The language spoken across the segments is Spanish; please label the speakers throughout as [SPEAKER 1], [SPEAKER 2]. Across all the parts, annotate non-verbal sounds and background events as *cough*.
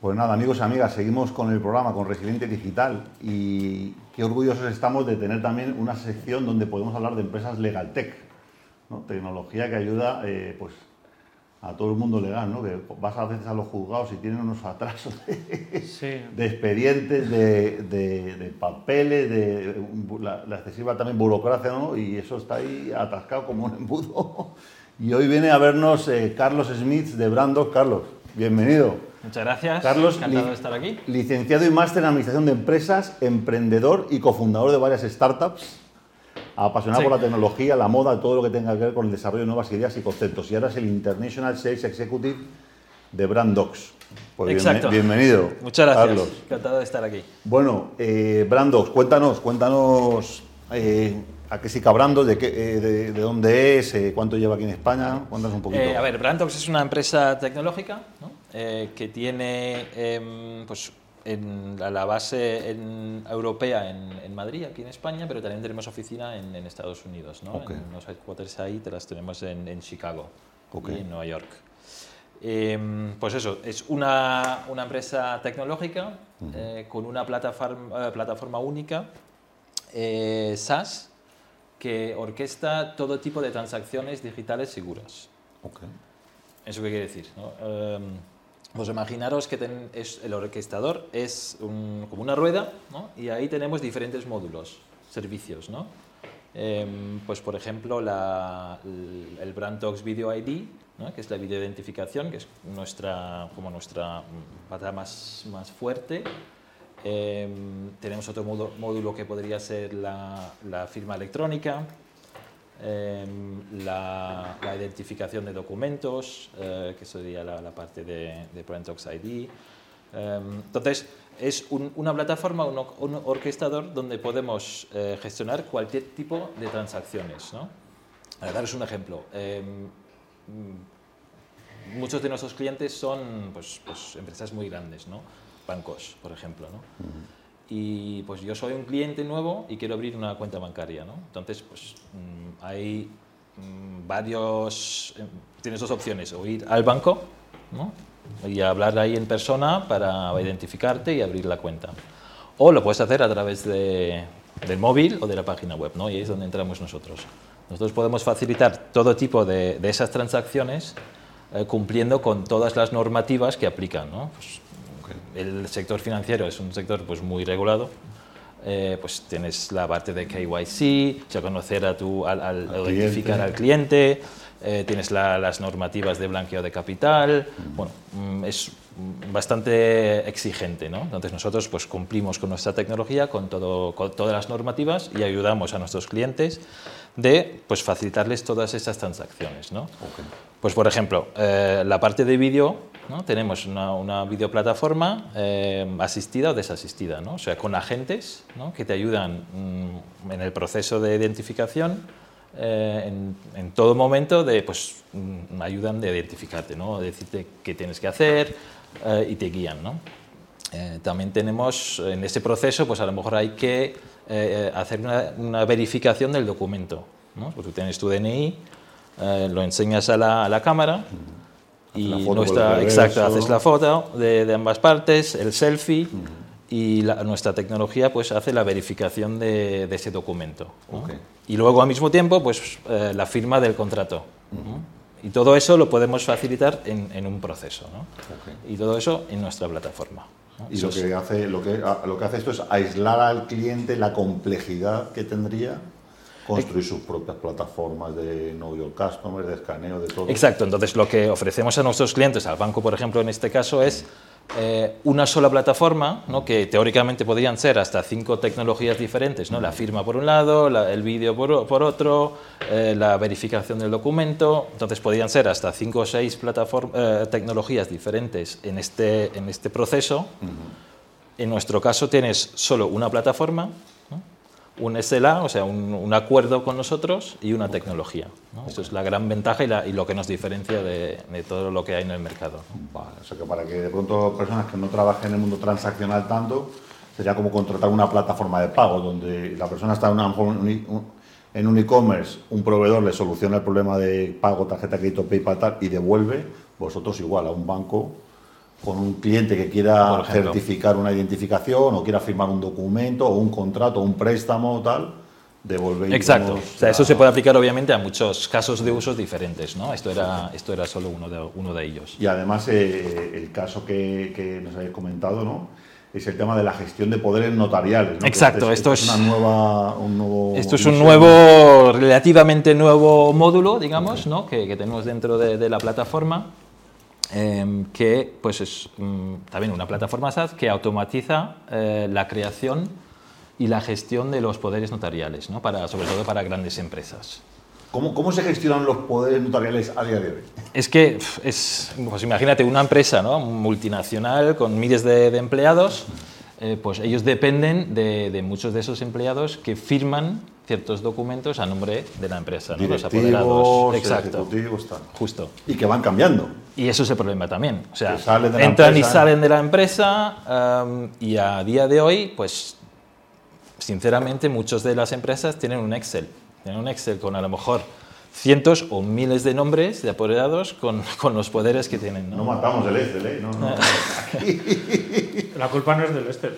[SPEAKER 1] Pues nada, amigos y amigas, seguimos con el programa, con Resiliente Digital y qué orgullosos estamos de tener también una sección donde podemos hablar de empresas LegalTech, ¿no? tecnología que ayuda eh, pues, a todo el mundo legal, ¿no? que vas a veces a los juzgados y tienen unos *laughs* atrasos de, de expedientes, de, de, papeles, de la, la, excesiva también burocracia, ¿no? y eso está ahí atascado como un embudo. *laughs* Y hoy viene a vernos eh, Carlos Smith de Brandos. Carlos, bienvenido.
[SPEAKER 2] Muchas gracias.
[SPEAKER 1] Carlos,
[SPEAKER 2] encantado de estar aquí.
[SPEAKER 1] Licenciado y máster en Administración de Empresas, emprendedor y cofundador de varias startups, apasionado por la tecnología, la moda, todo lo que tenga que ver con el desarrollo de nuevas ideas y conceptos. Y ahora es el International Sales Executive de Brand Docs.
[SPEAKER 2] Pues Exacto.
[SPEAKER 1] bienvenido.
[SPEAKER 2] Muchas gracias. Carlos. Encantado de estar aquí.
[SPEAKER 1] Bueno, eh, Brand Docs, cuéntanos, cuéntanos eh, a qué sí cabrando, de, qué, eh, de, dónde es, eh, cuánto lleva aquí en España, cuéntanos un poquito.
[SPEAKER 2] a ver, Brand Docs es una empresa tecnológica, ¿no? Eh, que tiene em, pues, en la base en, europea en, Madrid, aquí en España, pero también tenemos oficina en, Estados Unidos. ¿no? En los headquarters ahí te las tenemos en, Chicago y en Nueva York. Em, pues eso, es una, una empresa tecnológica eh, con una plataforma, eh, plataforma única, SaaS, que orquesta todo tipo de transacciones digitales seguras. ¿Eso qué quiere decir? ¿no? Em, pues imaginaros que el orquestador es como una rueda ¿no? y ahí tenemos diferentes módulos, servicios. ¿no? Em, pues por ejemplo la, el, BrandTalks Video ID, que es la videoidentificación, que es nuestra, como nuestra pata más, más fuerte. Em, tenemos otro módulo, que podría ser la firma electrónica, Em, la, identificación de documentos, eh, que sería la, parte de, de Parentox ID. Em, entonces, es una plataforma, un, orquestador donde podemos eh, gestionar cualquier tipo de transacciones. ¿no? Para daros un ejemplo, em, muchos de nuestros clientes son pues, pues, empresas muy grandes, ¿no? bancos, por ejemplo. ¿no? Y pues yo soy un cliente nuevo y quiero abrir una cuenta bancaria, ¿no? Entonces, pues mm, hay mm, varios, eh, tienes dos opciones, o ir al banco, ¿no? Y hablar ahí en persona para identificarte y abrir la cuenta. O lo puedes hacer a través de, del móvil o de la página web, ¿no? Y ahí es donde entramos nosotros. Nosotros podemos facilitar todo tipo de, de esas transacciones eh, cumpliendo con todas las normativas que aplican, ¿no? Pues, el sector financiero es un sector pues, muy regulado. Eh, pues tienes la parte de KYC, o sea, conocer a tu, al, identificar al cliente, eh, tienes las normativas de blanqueo de capital, bueno, mm, es bastante exigente, ¿no? Entonces nosotros pues cumplimos con nuestra tecnología, con, todo, con todas las normativas y ayudamos a nuestros clientes de pues facilitarles todas estas transacciones, ¿no? Pues por ejemplo, eh, la parte de vídeo tenemos una, una videoplataforma eh, asistida o desasistida, ¿no? o sea, con agentes que te ayudan mm, en el proceso de identificación eh, en, todo momento, de, pues, mm, ayudan de identificarte, ¿no? decirte qué tienes que hacer eh, y te guían. también tenemos en ese proceso, pues a lo mejor hay que hacer una, verificación del documento. ¿no? Pues tú tienes tu DNI, lo enseñas a la, a la cámara y nuestra, exacto, haces la foto de, de, ambas partes, el selfie y nuestra tecnología pues hace la verificación de, de ese documento. Y luego al mismo tiempo pues eh, la firma del contrato. Y todo eso lo podemos facilitar en, en un proceso. ¿no? Y todo eso en nuestra plataforma.
[SPEAKER 1] Y lo que, hace, lo, que, lo que hace esto es aislar al cliente la complejidad que tendría construir sus propias plataformas de Know Your Customer, de escaneo, de todo.
[SPEAKER 2] Exacto, entonces lo que ofrecemos a nuestros clientes, al banco por ejemplo en este caso, es eh, una sola plataforma, ¿no? que teóricamente podrían ser hasta cinco tecnologías diferentes, ¿no? la firma por un lado, el vídeo por, por, otro, eh, la verificación del documento, entonces podrían ser hasta cinco o seis eh, tecnologías diferentes en este, en este proceso. En nuestro caso tienes solo una plataforma un SLA, o sea, un, acuerdo con nosotros y una tecnología. Eso es la gran ventaja y, lo que nos diferencia de, todo lo que hay en el mercado.
[SPEAKER 1] Vale, o sea que para que de pronto personas que no trabajen en el mundo transaccional tanto, sería como contratar una plataforma de pago donde la persona está en, un e-commerce, un proveedor le soluciona el problema de pago, tarjeta crédito, PayPal y devuelve, vosotros igual, a un banco con un cliente que quiera certificar una identificación o quiera firmar un documento o un contrato, un préstamo o tal, devolver.
[SPEAKER 2] Exacto. O sea, eso se puede aplicar obviamente a muchos casos de usos diferentes, ¿no? Esto era, esto era solo uno de, uno de ellos.
[SPEAKER 1] Y además eh, el caso que, que nos habéis comentado, ¿no? es el tema de la gestión de poderes notariales.
[SPEAKER 2] Exacto, esto, es,
[SPEAKER 1] una nueva, un nuevo
[SPEAKER 2] esto es un nuevo, relativamente nuevo módulo, digamos, ¿no? que, que, tenemos dentro de, de la plataforma, eh, que pues es mm, también una plataforma SaaS que automatiza eh, la creación y la gestión de los poderes notariales, ¿no? para, sobre todo para grandes empresas.
[SPEAKER 1] ¿Cómo, ¿Cómo, se gestionan los poderes notariales a día de hoy?
[SPEAKER 2] Es que, es, pues imagínate, una empresa ¿no? multinacional con miles de, de empleados, eh, pues ellos dependen de, de, muchos de esos empleados que firman ciertos documentos a nombre de la empresa, ¿no?
[SPEAKER 1] los apoderados.
[SPEAKER 2] Exacto.
[SPEAKER 1] Tal.
[SPEAKER 2] Justo.
[SPEAKER 1] Y que van cambiando.
[SPEAKER 2] Y eso es el problema también. O sea, entran y salen de la empresa um, y a día de hoy, pues, sinceramente, muchas de las empresas tienen un Excel en un Excel con a lo mejor cientos o miles de nombres de apoderados con, *laughs* con los poderes que tienen.
[SPEAKER 1] No, no matamos el Excel, ¿eh? No, no. *laughs*
[SPEAKER 3] La culpa no es del Excel.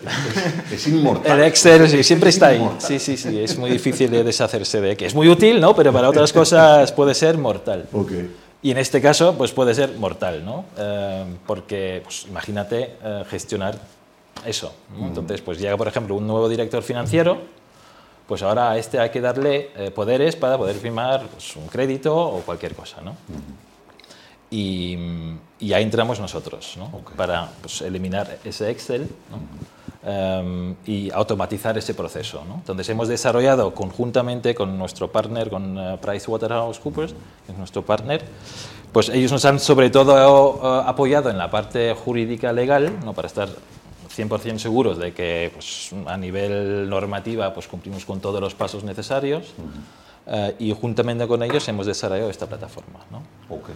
[SPEAKER 1] Es, es *laughs* inmortal.
[SPEAKER 2] El Excel sí, siempre está ahí. Sí, sí, sí. Es muy difícil de deshacerse de que es muy útil, ¿no? Pero para otras cosas puede ser mortal.
[SPEAKER 1] Okay.
[SPEAKER 2] Y en este caso, pues puede ser mortal, ¿no? Eh, porque, pues, imagínate eh, gestionar eso. ¿no? Entonces, pues llega, por ejemplo, un nuevo director financiero pues ahora a este hay que darle eh, poderes para poder firmar pues, un crédito o cualquier cosa, ¿no? Uh -huh. Y, y, ahí entramos nosotros, ¿no? Okay. Para pues, eliminar ese Excel ¿no? -huh. um, y automatizar ese proceso, ¿no? Entonces hemos desarrollado conjuntamente con nuestro partner, con uh, PricewaterhouseCoopers, que es nuestro partner, pues ellos nos han sobre todo uh, apoyado en la parte jurídica legal, ¿no? Para estar 100% seguros de que pues, a nivel normativa pues, cumplimos con todos los pasos necesarios uh -huh. uh, y juntamente con ellos hemos desarrollado esta plataforma. ¿no?
[SPEAKER 1] Okay.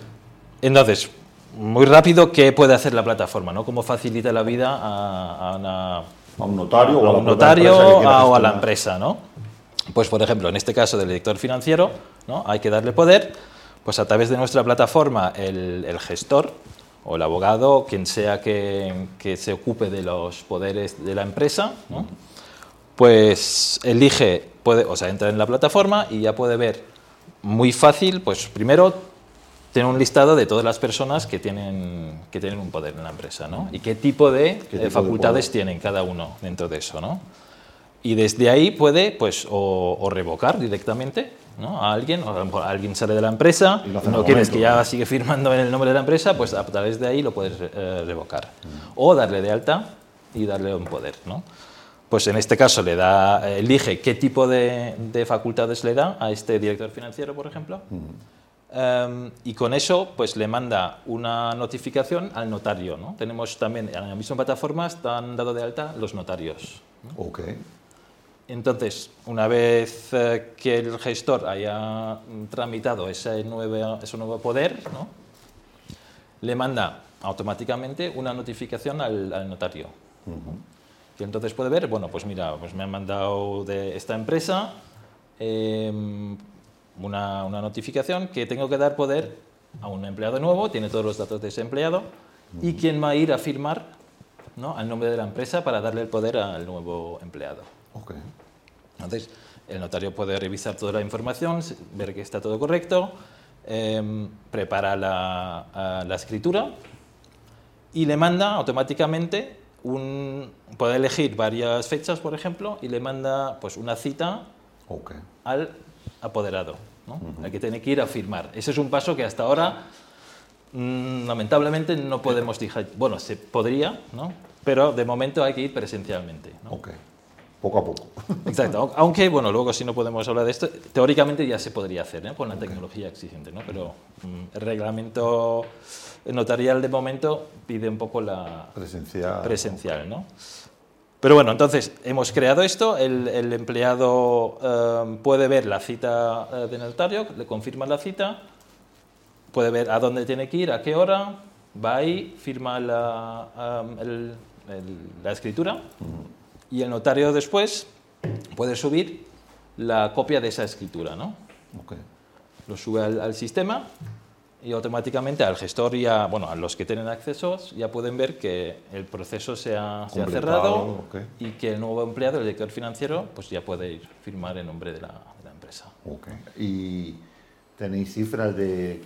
[SPEAKER 2] Entonces, muy rápido, ¿qué puede hacer la plataforma? ¿no? ¿Cómo facilita la vida a, a, una,
[SPEAKER 1] a un notario,
[SPEAKER 2] a,
[SPEAKER 1] a
[SPEAKER 2] un notario o a la empresa? ¿no? Pues, por ejemplo, en este caso del director financiero, ¿no? hay que darle poder, pues a través de nuestra plataforma el, el gestor o el abogado, quien sea que, que, se ocupe de los poderes de la empresa, ¿no? pues elige, puede, o sea, entra en la plataforma y ya puede ver muy fácil, pues primero tener un listado de todas las personas que tienen, que tienen un poder en la empresa, ¿no? Y qué tipo de ¿Qué tipo facultades de tienen cada uno dentro de eso, ¿no? Y desde ahí puede, pues, o, o revocar directamente ¿no? a alguien, o a lo mejor alguien sale de la empresa, no quieres que ya sigue firmando en el nombre de la empresa, pues a través de ahí lo puedes eh, revocar. Mm. O darle de alta y darle un poder. ¿no? Pues en este caso le da, elige qué tipo de, de, facultades le da a este director financiero, por ejemplo, mm. Um, y con eso pues le manda una notificación al notario. ¿no? Tenemos también en la misma plataforma están dado de alta los notarios.
[SPEAKER 1] ¿no? Okay.
[SPEAKER 2] Entonces, una vez eh, que el gestor haya tramitado ese nuevo, ese nuevo poder, ¿no? le manda automáticamente una notificación al, al notario. Uh -huh. Entonces puede ver, bueno, pues mira, pues me han mandado de esta empresa eh, una, una, notificación que tengo que dar poder a un empleado nuevo, tiene todos los datos de ese empleado, y quién va a ir a firmar ¿no? al nombre de la empresa para darle el poder al nuevo empleado.
[SPEAKER 1] Okay.
[SPEAKER 2] Entonces, el notario puede revisar toda la información, ver que está todo correcto, eh, prepara la, la, escritura y le manda automáticamente un... puede elegir varias fechas, por ejemplo, y le manda pues, una cita
[SPEAKER 1] okay.
[SPEAKER 2] al apoderado, ¿no? uh -huh. al que tiene que ir a firmar. Ese es un paso que hasta ahora, mmm, lamentablemente, no podemos dejar... Bueno, se podría, ¿no? pero de momento hay que ir presencialmente. ¿no?
[SPEAKER 1] Okay poco a poco.
[SPEAKER 2] Exacto, aunque, bueno, luego si no podemos hablar de esto, teóricamente ya se podría hacer ¿eh? con la tecnología existente, ¿no? pero mm, el reglamento notarial de momento pide un poco la
[SPEAKER 1] presencial,
[SPEAKER 2] presencial ¿no? Pero bueno, entonces hemos creado esto, el, el empleado eh, puede ver la cita eh, del notario, le confirma la cita, puede ver a dónde tiene que ir, a qué hora, va ahí, firma la, um, el, el, la escritura. Y el notario después puede subir la copia de esa escritura, ¿no?
[SPEAKER 1] Okay.
[SPEAKER 2] Lo sube al, al, sistema y automáticamente al gestor y a, bueno, a los que tienen accesos ya pueden ver que el proceso se ha, se ha
[SPEAKER 1] Completado,
[SPEAKER 2] cerrado y que el nuevo empleado, el director financiero, pues ya puede ir firmar en nombre de la, de la empresa.
[SPEAKER 1] ¿Y tenéis cifras de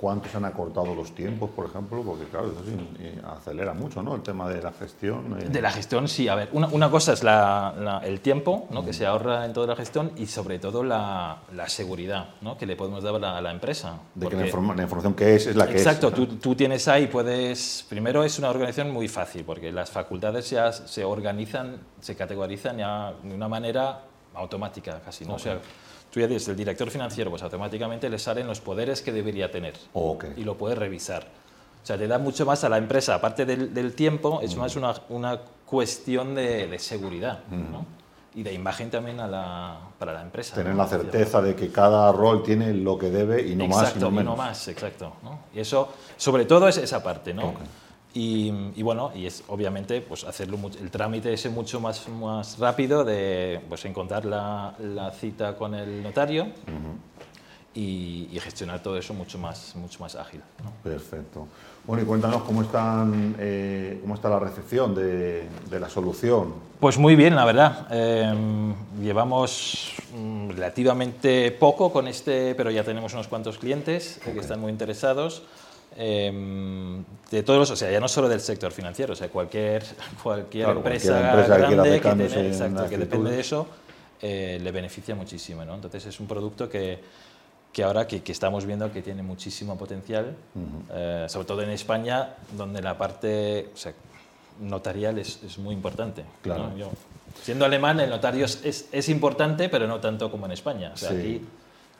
[SPEAKER 1] cuánto se han acortado los tiempos, por ejemplo? Porque claro, eso sí, acelera mucho, ¿no? El tema de la gestión. eh.
[SPEAKER 2] De la gestión, sí. A ver, una, una cosa es la- la- el tiempo ¿no? que se ahorra en toda la gestión y sobre todo la, la seguridad ¿no? que le podemos dar a la, empresa.
[SPEAKER 1] de que la,
[SPEAKER 2] Porque-
[SPEAKER 1] informa- la información que es es la que
[SPEAKER 2] Exacto,
[SPEAKER 1] es.
[SPEAKER 2] tú, tú tienes ahí, puedes... Primero es una organización muy fácil porque las facultades ya se organizan, se categorizan ya de una manera automática casi, ¿no? O sea, tú ya dices, el director financiero, pues automáticamente le salen los poderes que debería tener
[SPEAKER 1] Ok.
[SPEAKER 2] y lo puedes revisar. O sea, te da mucho más a la empresa, aparte del, del tiempo, es más una, una cuestión de, de seguridad ¿no? y de imagen también a la, para la empresa.
[SPEAKER 1] Tener
[SPEAKER 2] ¿no?
[SPEAKER 1] la certeza de que cada rol tiene lo que debe y no más y
[SPEAKER 2] Exacto,
[SPEAKER 1] no
[SPEAKER 2] y
[SPEAKER 1] menos.
[SPEAKER 2] no más, exacto. ¿no? Y eso, sobre todo, es esa parte, ¿no?
[SPEAKER 1] Ok.
[SPEAKER 2] Y, y bueno, y es obviamente pues hacerlo el trámite ese mucho más, más rápido de pues encontrar la, la cita con el notario y, y gestionar todo eso mucho más, mucho más ágil. ¿no?
[SPEAKER 1] Perfecto. Bueno, y cuéntanos cómo, están, eh, cómo está la recepción de, de la solución.
[SPEAKER 2] Pues muy bien, la verdad. Eh, llevamos mm, relativamente poco con este, pero ya tenemos unos cuantos clientes eh, que están muy interesados. Eh, de todos los, o sea, ya no solo del sector financiero, o sea, cualquier, cualquier
[SPEAKER 1] Claro,
[SPEAKER 2] empresa,
[SPEAKER 1] cualquier empresa que
[SPEAKER 2] grande que,
[SPEAKER 1] cambios
[SPEAKER 2] tiene-
[SPEAKER 1] en
[SPEAKER 2] exacto, que depende de eso, eh, le beneficia muchísimo. ¿no? Entonces es un producto que, que ahora que, que estamos viendo que tiene muchísimo potencial, eh, sobre todo en España, donde la parte o sea, notarial es, es muy importante.
[SPEAKER 1] Claro.
[SPEAKER 2] ¿no? Yo, siendo alemán, el notario es, es, es importante, pero no tanto como en España. O sea,
[SPEAKER 1] Sí.
[SPEAKER 2] aquí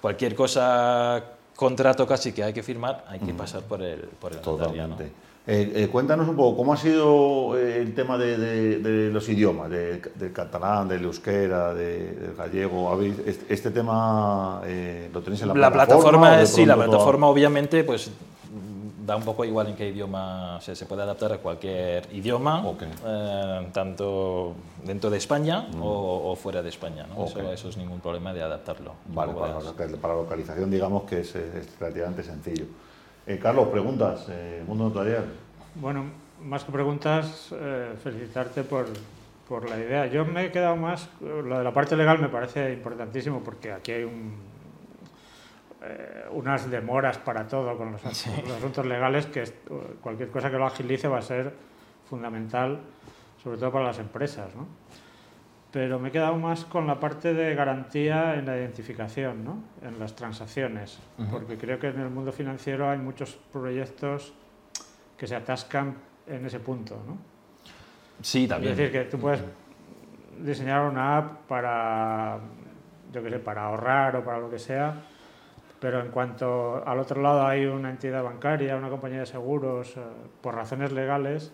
[SPEAKER 2] cualquier cosa, contrato casi que hay que firmar, hay que pasar por el, por el.
[SPEAKER 1] Totalmente. Eh, eh, cuéntanos un poco, ¿cómo ha sido eh, el tema de, de- de los idiomas, de- del catalán, del euskera, de- del gallego? ¿Habéis- este, este tema eh, lo tenéis en la,
[SPEAKER 2] La
[SPEAKER 1] plataforma?
[SPEAKER 2] sí, la
[SPEAKER 1] toda-
[SPEAKER 2] plataforma obviamente pues da un poco igual en qué idioma, o sea, se puede adaptar a cualquier idioma,
[SPEAKER 1] Ok.
[SPEAKER 2] eh, tanto dentro de España o, o fuera de España. ¿no?
[SPEAKER 1] Ok.
[SPEAKER 2] Eso, eso es ningún problema de adaptarlo.
[SPEAKER 1] Vale, para,
[SPEAKER 2] de-
[SPEAKER 1] para localización digamos que es, es relativamente sencillo. Eh, Carlos, preguntas, eh, Mundo Notarial.
[SPEAKER 3] Bueno, más que preguntas, eh, felicitarte por, por la idea. Yo me he quedado más, lo de la parte legal me parece importantísimo porque aquí hay un, eh, unas demoras para todo con los, los asuntos legales que cualquier cosa que lo agilice va a ser fundamental, sobre todo para las empresas. ¿no? Pero me he quedado más con la parte de garantía en la identificación, ¿no? en las transacciones,
[SPEAKER 2] Ujú.
[SPEAKER 3] porque creo que en el mundo financiero hay muchos proyectos que se atascan en ese punto. ¿no?
[SPEAKER 2] Sí, también.
[SPEAKER 3] Es decir, que tú puedes diseñar una app para, yo qué sé, para ahorrar o para lo que sea, pero en cuanto al otro lado hay una entidad bancaria, una compañía de seguros, eh, por razones legales,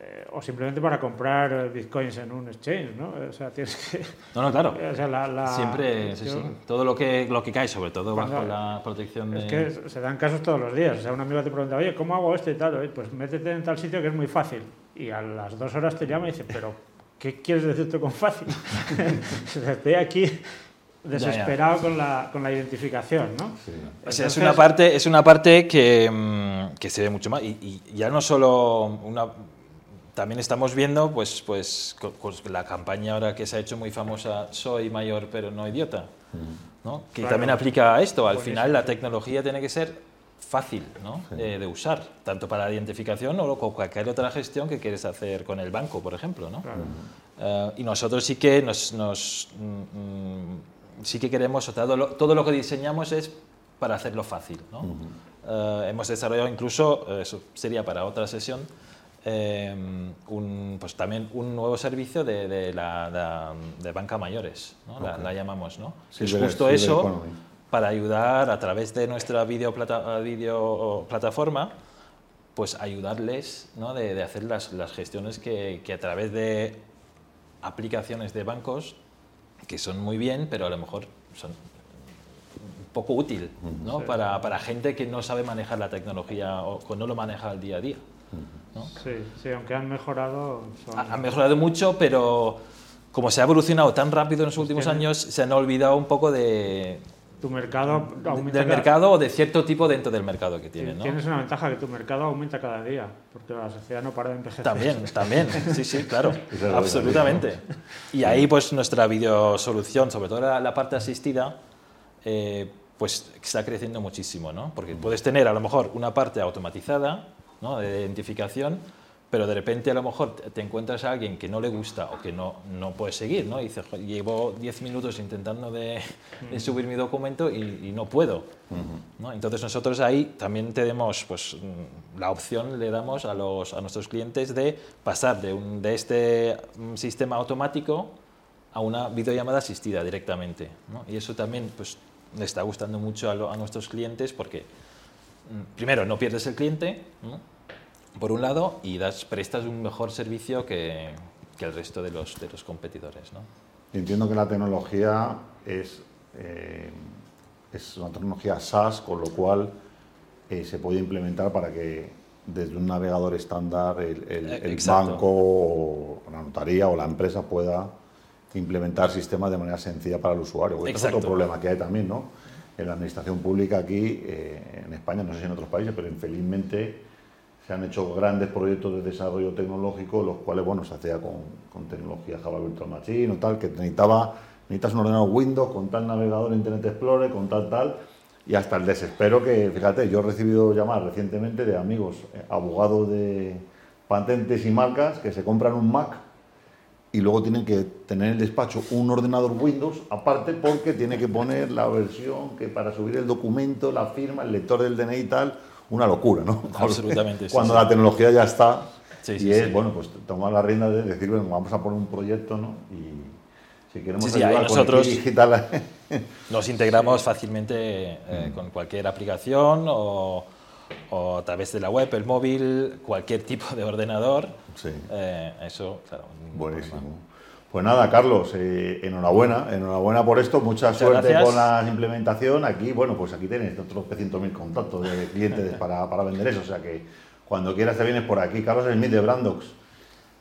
[SPEAKER 3] eh, o simplemente para comprar bitcoins en un exchange, ¿no? O sea, tienes *laughs* que...
[SPEAKER 2] No, no, claro.
[SPEAKER 3] o sea, la- la-
[SPEAKER 2] Siempre, sí, sí. Todo lo que, lo que cae, sobre todo
[SPEAKER 3] Cuando-
[SPEAKER 2] bajo la protección de...
[SPEAKER 3] Es que se dan casos todos los días. O sea, un amigo te pregunta, oye, ¿cómo hago esto y tal? Oye, pues métete en tal sitio que es muy fácil. Y a las dos horas te llama y dice, pero ¿qué quieres decir tú con fácil? *laughs* Estoy aquí desesperado Con, la, con la identificación, ¿no?
[SPEAKER 1] Sí.
[SPEAKER 2] O sea, es
[SPEAKER 3] Entonces-
[SPEAKER 2] una parte, es una parte que, mm, que se ve mucho más. Y, y ya no solo una. También estamos viendo, pues, pues, la campaña ahora que se ha hecho muy famosa, Soy mayor pero no idiota, ¿no? que
[SPEAKER 3] Claro.
[SPEAKER 2] también aplica a esto. Al
[SPEAKER 3] Buenísimo.
[SPEAKER 2] final la tecnología tiene que ser fácil ¿no? Eh, de usar, tanto para la identificación o con cualquier otra gestión que quieres hacer con el banco, por ejemplo. ¿no?
[SPEAKER 3] Claro.
[SPEAKER 2] Eh, y nosotros sí que nos, nos, mm, mm, sí que queremos todo lo, todo lo que diseñamos es para hacerlo fácil. ¿no? Eh, hemos desarrollado incluso, eh, eso sería para otra sesión, eh, un, pues también un nuevo servicio de, de la, la- de banca mayores, ¿no? la,
[SPEAKER 1] Ok.
[SPEAKER 2] la llamamos. ¿no?
[SPEAKER 1] Sí,
[SPEAKER 2] es
[SPEAKER 1] de-
[SPEAKER 2] justo
[SPEAKER 1] sí, de
[SPEAKER 2] eso para ayudar a través de nuestra video, plata- video plataforma pues ayudarles ¿no? de, de hacer las, las gestiones que, que a través de aplicaciones de bancos que son muy bien, pero a lo mejor son poco útil ¿no? para, para gente que no sabe manejar la tecnología o que no lo maneja al día a día. ¿no?
[SPEAKER 3] Sí, sí, aunque han mejorado. son-
[SPEAKER 2] Han mejorado mucho, pero como se ha evolucionado tan rápido en los últimos
[SPEAKER 3] tienen-
[SPEAKER 2] años, se han olvidado un poco de,
[SPEAKER 3] tu mercado aumenta.
[SPEAKER 2] Del
[SPEAKER 3] cada-
[SPEAKER 2] mercado o de cierto tipo dentro del mercado que tiene, ¿no?
[SPEAKER 3] Tienes una ventaja que tu mercado aumenta cada día, porque la sociedad no para de envejecer.
[SPEAKER 2] También, también, sí, sí, claro, *laughs* absolutamente. Y ahí pues nuestra videosolución, sobre todo la, la parte asistida, eh, pues está creciendo muchísimo, ¿no? Porque puedes tener a lo mejor una parte automatizada, ¿no? De identificación, pero de repente a lo mejor te encuentras a alguien que no le gusta o que no, no puede seguir, ¿no? Y dices, "Jo, llevo 10 minutos intentando de, de subir mi documento y, y no puedo, ¿no? Entonces nosotros ahí también tenemos pues, mm, la opción, le damos a, los, a nuestros clientes de pasar de, un, de este mm, sistema automático a una videollamada asistida directamente. ¿no? Y eso también pues, le está gustando mucho a, lo- a nuestros clientes porque, mm, primero, no pierdes el cliente, ¿no? Por un lado, y das, prestas un mejor servicio que, que el resto de los, de los competidores. ¿no?
[SPEAKER 1] Entiendo que la tecnología es, eh, es una tecnología SaaS, con lo cual eh, se puede implementar para que desde un navegador estándar el, el- el banco o la notaría o la empresa pueda implementar sistemas de manera sencilla para el usuario. Porque este es otro problema que hay también, ¿no? En la administración pública aquí, eh, en España, no sé si en otros países, pero infelizmente se han hecho grandes proyectos de desarrollo tecnológico, los cuales, bueno, se hacía con, con tecnología Java Virtual Machine o tal, que necesitaba, necesitas un ordenador Windows con tal navegador Internet Explorer, con tal, tal, y hasta el desespero que, fíjate, yo he recibido llamadas recientemente de amigos, eh, abogados de patentes y marcas, que se compran un Mac y luego tienen que tener en el despacho un ordenador Windows aparte porque tiene que poner la versión que para subir el documento, la firma, el lector del DNI y tal, una locura, ¿no? *laughs*
[SPEAKER 2] Absolutamente,
[SPEAKER 1] Cuando
[SPEAKER 2] sí.
[SPEAKER 1] la tecnología ya está
[SPEAKER 2] Sí,
[SPEAKER 1] y es, bueno, pues tomar la rienda de decir, bueno, vamos a poner un proyecto, ¿no? Y si queremos ayudar con
[SPEAKER 2] nosotros-
[SPEAKER 1] digital, *laughs*
[SPEAKER 2] Nos integramos fácilmente eh,
[SPEAKER 1] Mm.
[SPEAKER 2] con cualquier aplicación o, o a través de la web, el móvil, cualquier tipo de ordenador.
[SPEAKER 1] Sí.
[SPEAKER 2] Eh, eso, claro.
[SPEAKER 1] Buenísimo.
[SPEAKER 2] problema.
[SPEAKER 1] Pues nada, Carlos, eh, enhorabuena, enhorabuena por esto, mucha
[SPEAKER 2] Muchas
[SPEAKER 1] suerte
[SPEAKER 2] gracias.
[SPEAKER 1] con la implementación. Aquí, bueno, pues aquí tienes otros 300.000 contactos de clientes *laughs* para, para vender eso, o sea que cuando quieras te vienes por aquí. Carlos Smith de Brandox,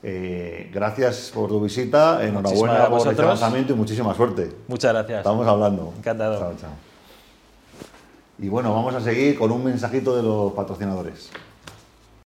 [SPEAKER 1] eh, gracias por tu visita, enhorabuena por este lanzamiento y muchísima suerte.
[SPEAKER 2] Muchas gracias.
[SPEAKER 1] Estamos hablando.
[SPEAKER 2] Encantado.
[SPEAKER 1] Chao, chao. Y bueno, vamos a seguir con un mensajito de los patrocinadores.